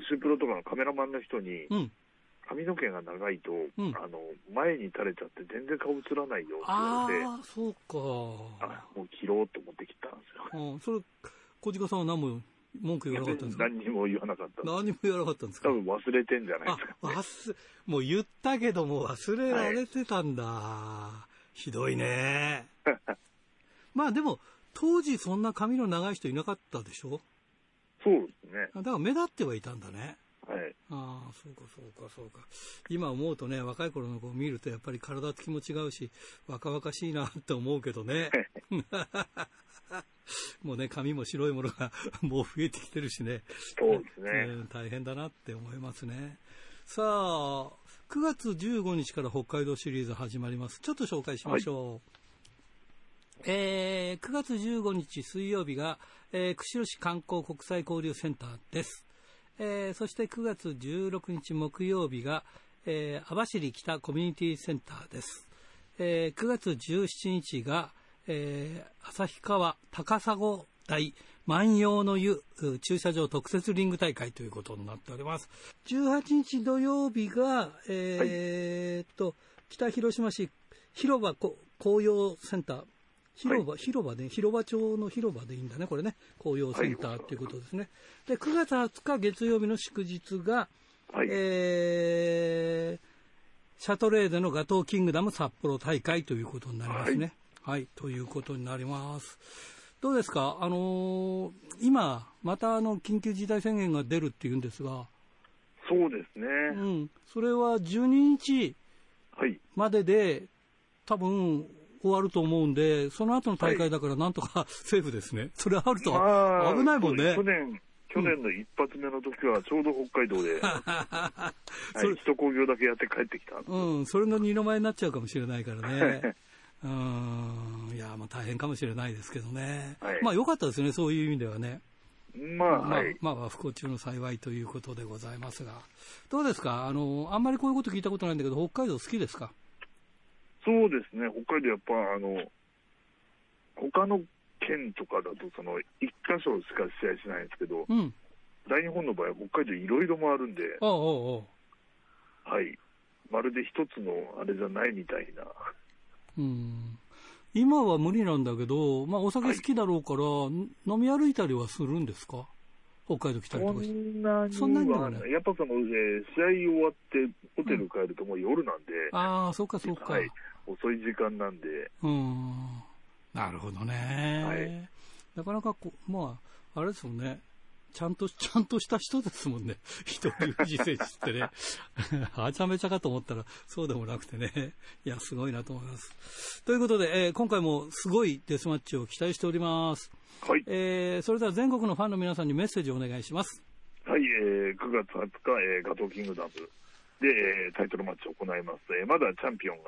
シュープロとかのカメラマンの人に、うん。髪の毛が長いと、うん、あの前に垂れちゃって全然顔映らないよって言われて、ああ、そうか。あもう切ろうと思って切ったんですよ。うん、それ、小鹿さんは何も文句言わなかったんですか？何にも言わなかった。何も言わなかったんですか？多分忘れてんじゃないですか、ね、忘もう言ったけども忘れられてたんだ。はい、ひどいね。*laughs* まあでも、当時そんな髪の長い人いなかったでしょ？そうですね。だから目立ってはいたんだね。はい。ああ、そうか、そうか、そうか。今思うとね、若い頃の子を見ると、やっぱり体つきも違うし、若々しいなって思うけどね。*laughs* もうね、髪も白いものが *laughs* もう増えてきてるしね。そうですね、大変だなって思いますね。さあ、9月15日から北海道シリーズ始まります。ちょっと紹介しましょう。はい、えー、9月15日水曜日が、えー、釧路市観光国際交流センターです。えー、そして9月16日木曜日が、えー、網走北コミュニティセンターです。えー、9月17日が、えー、旭川高砂台万葉の湯駐車場特設リング大会ということになっております。18日土曜日が、えー、はい、北広島市広場紅葉センター。広場、はい、広場で、広場町の広場でいいんだね、これね。紅葉センターっていうことですね。で、9月20日月曜日の祝日が、はい、えー、シャトレーゼのガトーキングダム札幌大会ということになりますね。はい、ということになります。どうですか、あのー、今、またあの緊急事態宣言が出るっていうんですが、そうですね、うん、それは12日までで、はい、多分終わると思うんで、その後の大会だからなんとかセーフですね、それあると危ないもんね。去年去年の一発目の時はちょうど北海道で、はい、首都工業だけやって帰ってきたうん、それの二の舞になっちゃうかもしれないからね。うん、いや、まあ大変かもしれないですけどね。はい、まあ良かったですね、そういう意味ではね。まあ、まあ、まあ、不幸中の幸いということでございますが。どうですか？あの、あんまりこういうこと聞いたことないんだけど、北海道好きですか？そうですね、北海道やっぱ、あの、他の県とかだと、その、一箇所しか試合しないんですけど、うん、大日本の場合は北海道いろいろ回るんで、あああはい。まるで一つのあれじゃないみたいな。うん。今は無理なんだけど、まあお酒好きだろうから、はい、飲み歩いたりはするんですか？北海道来たりとかして。そんなにはね。やっぱその、えー、試合終わってホテル帰るともう夜なんで。うん、ああ、そっかそっか、はい。遅い時間なんで。うん。なるほどね。はい。なかなかこう、まあ、あれですもんね。ちゃんと、*laughs* ちゃんとした人ですもんね。一 *laughs* 人藤選手ってね。*laughs* はちゃめちゃかと思ったら、そうでもなくてね。いや、すごいなと思います。ということで、えー、今回もすごいデスマッチを期待しております。はい。えー、それでは全国のファンの皆さんにメッセージをお願いします。はい、えー、9月20日、えー、ガトーキングダムで、えー、タイトルマッチを行います。えー、まだチャンピオンが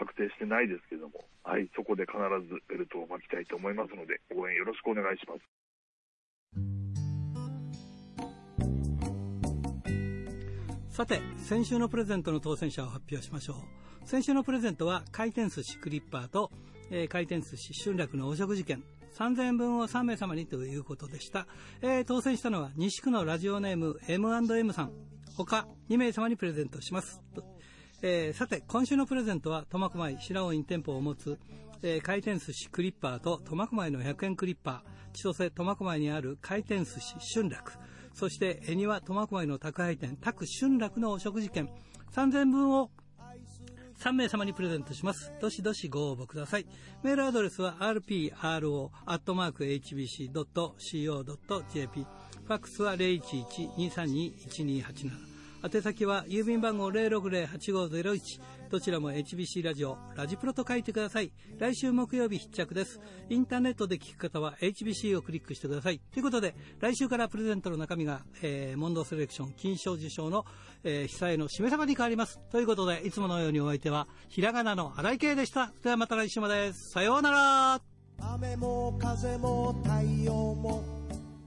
確定してないですけども、はい、そこで必ずベルトを巻きたいと思いますので、応援よろしくお願いします。さて、先週のプレゼントの当選者を発表しましょう。先週のプレゼントは回転寿司クリッパーと、えー、回転寿司春楽のお食事券3000円分を3名様にということでした。えー、当選したのは西区のラジオネーム M&M さん。他2名様にプレゼントします。えー、さて、今週のプレゼントは苫小牧白尾院店舗を持つ、えー、回転寿司クリッパーと苫小牧の100円クリッパー、千歳苫小牧にある回転寿司春楽、そして恵庭苫小牧の宅配店宅春楽のお食事券3000分を3名様にプレゼントします。どしどしご応募ください。メールアドレスは rpro.hbc.co.jp。ファックスは011-232-1287。宛先は郵便番号060-8501どちらも HBC ラジオラジプロと書いてください。来週木曜日必着です。インターネットで聞く方は HBC をクリックしてください。ということで来週からプレゼントの中身が、えー、モンドセレクション金賞受賞の、えー、被災の締め様に変わります。ということでいつものようにお相手はひらがなの荒井圭でした。ではまた来週まで。さようなら。雨も風も太陽も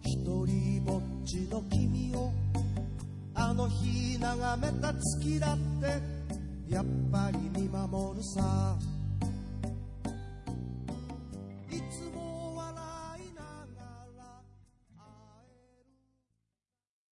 一人ぼっちの君をあの日眺めた月だってやっぱり見守るさ。